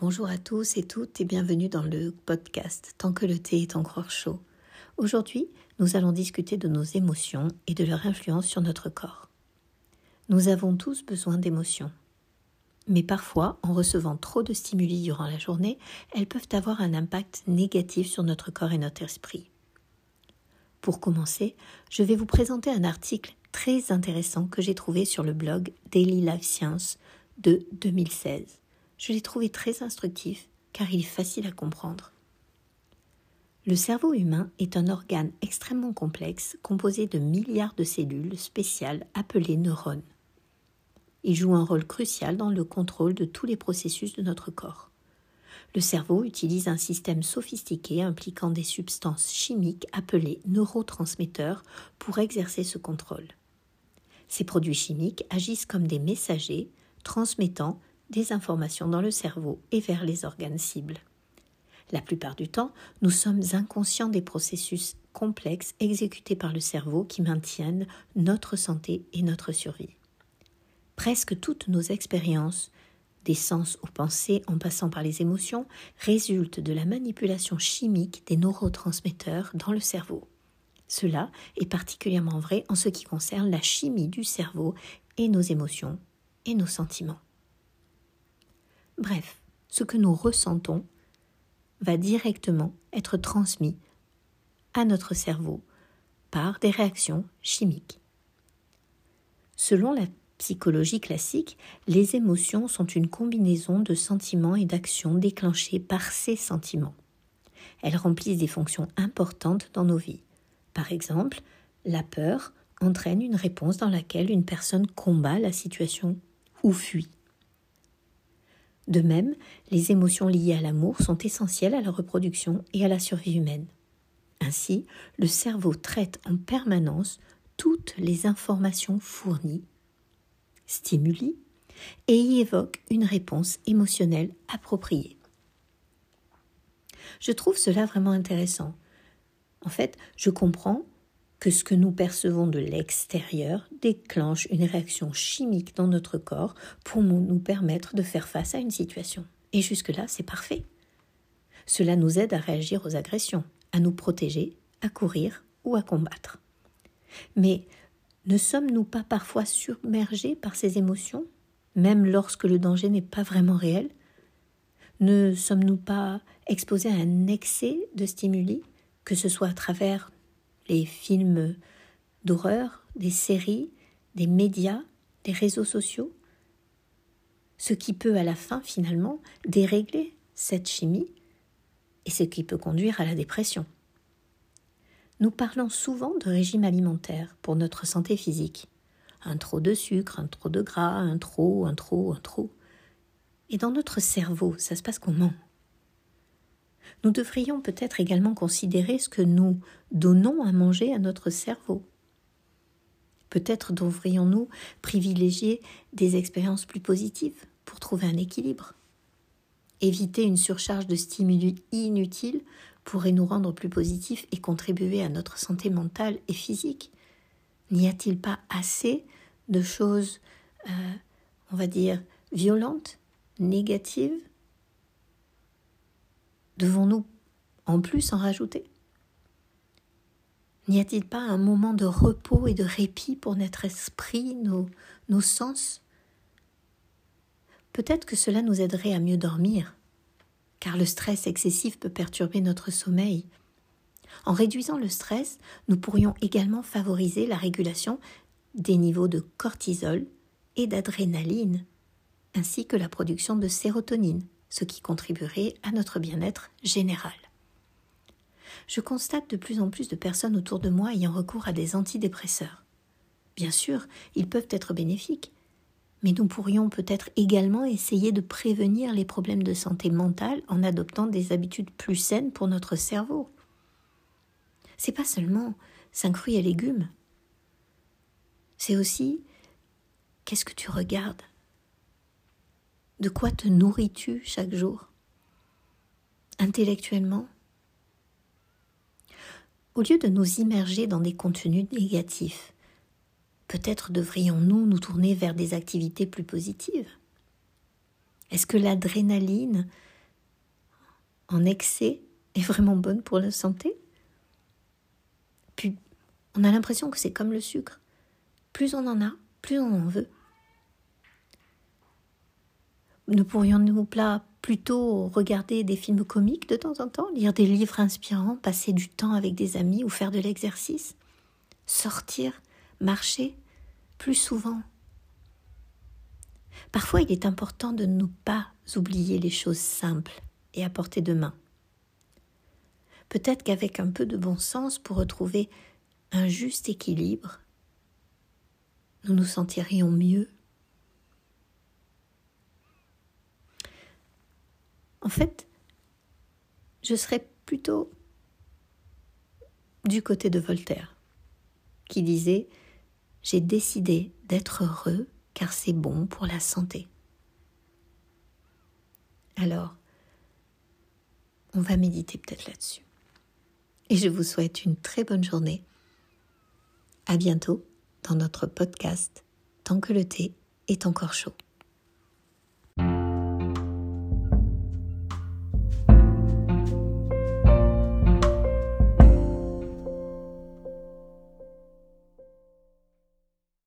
Bonjour à tous et toutes et bienvenue dans le podcast Tant que le thé est encore chaud. Aujourd'hui, nous allons discuter de nos émotions et de leur influence sur notre corps. Nous avons tous besoin d'émotions. Mais parfois, en recevant trop de stimuli durant la journée, elles peuvent avoir un impact négatif sur notre corps et notre esprit. Pour commencer, je vais vous présenter un article très intéressant que j'ai trouvé sur le blog Daily Life Science de 2016 je l'ai trouvé très instructif car il est facile à comprendre. Le cerveau humain est un organe extrêmement complexe composé de milliards de cellules spéciales appelées neurones. Il joue un rôle crucial dans le contrôle de tous les processus de notre corps. Le cerveau utilise un système sophistiqué impliquant des substances chimiques appelées neurotransmetteurs pour exercer ce contrôle. Ces produits chimiques agissent comme des messagers transmettant des informations dans le cerveau et vers les organes cibles. La plupart du temps, nous sommes inconscients des processus complexes exécutés par le cerveau qui maintiennent notre santé et notre survie. Presque toutes nos expériences, des sens aux pensées en passant par les émotions, résultent de la manipulation chimique des neurotransmetteurs dans le cerveau. Cela est particulièrement vrai en ce qui concerne la chimie du cerveau et nos émotions et nos sentiments. Bref, ce que nous ressentons va directement être transmis à notre cerveau par des réactions chimiques. Selon la psychologie classique, les émotions sont une combinaison de sentiments et d'actions déclenchées par ces sentiments. Elles remplissent des fonctions importantes dans nos vies. Par exemple, la peur entraîne une réponse dans laquelle une personne combat la situation ou fuit. De même, les émotions liées à l'amour sont essentielles à la reproduction et à la survie humaine. Ainsi, le cerveau traite en permanence toutes les informations fournies, stimuli, et y évoque une réponse émotionnelle appropriée. Je trouve cela vraiment intéressant. En fait, je comprends que ce que nous percevons de l'extérieur déclenche une réaction chimique dans notre corps pour nous permettre de faire face à une situation. Et jusque-là, c'est parfait. Cela nous aide à réagir aux agressions, à nous protéger, à courir ou à combattre. Mais ne sommes-nous pas parfois submergés par ces émotions, même lorsque le danger n'est pas vraiment réel? Ne sommes-nous pas exposés à un excès de stimuli, que ce soit à travers les films d'horreur, des séries, des médias, des réseaux sociaux, ce qui peut à la fin finalement dérégler cette chimie et ce qui peut conduire à la dépression. Nous parlons souvent de régime alimentaire pour notre santé physique. Un trop de sucre, un trop de gras, un trop, un trop, un trop. Et dans notre cerveau, ça se passe comment? Nous devrions peut-être également considérer ce que nous donnons à manger à notre cerveau. Peut-être devrions-nous privilégier des expériences plus positives pour trouver un équilibre. Éviter une surcharge de stimuli inutiles pourrait nous rendre plus positifs et contribuer à notre santé mentale et physique. N'y a-t-il pas assez de choses, euh, on va dire, violentes, négatives, Devons-nous en plus en rajouter? N'y a-t-il pas un moment de repos et de répit pour notre esprit, nos, sens? Peut-être que cela nous aiderait à mieux dormir, car le stress excessif peut perturber notre sommeil. En réduisant le stress, nous pourrions également favoriser la régulation des niveaux de cortisol et d'adrénaline, ainsi que la production de sérotonine, ce qui contribuerait à notre bien-être général. Je constate de plus en plus de personnes autour de moi ayant recours à des antidépresseurs. Bien sûr, ils peuvent être bénéfiques, mais nous pourrions peut-être également essayer de prévenir les problèmes de santé mentale en adoptant des habitudes plus saines pour notre cerveau. C'est pas seulement cinq fruits et légumes. C'est aussi qu'est-ce que tu regardes? De quoi te nourris-tu chaque jour? Intellectuellement? Au lieu de nous immerger dans des contenus négatifs, peut-être devrions-nous nous tourner vers des activités plus positives? Est-ce que l'adrénaline en excès est vraiment bonne pour la santé? Puis, on a l'impression que c'est comme le sucre. Plus on en a, plus on en veut. Ne pourrions-nous pas plutôt regarder des films comiques de temps en temps, lire des livres inspirants, passer du temps avec des amis ou faire de l'exercice Sortir, marcher plus souvent? Parfois, il est important de ne pas oublier les choses simples et à portée de main. Peut-être qu'avec un peu de bon sens pour retrouver un juste équilibre, nous nous sentirions mieux. En fait, je serais plutôt du côté de Voltaire, qui disait J'ai décidé d'être heureux car c'est bon pour la santé. Alors, on va méditer peut-être là-dessus. Et je vous souhaite une très bonne journée. À bientôt dans notre podcast Tant que le thé est encore chaud.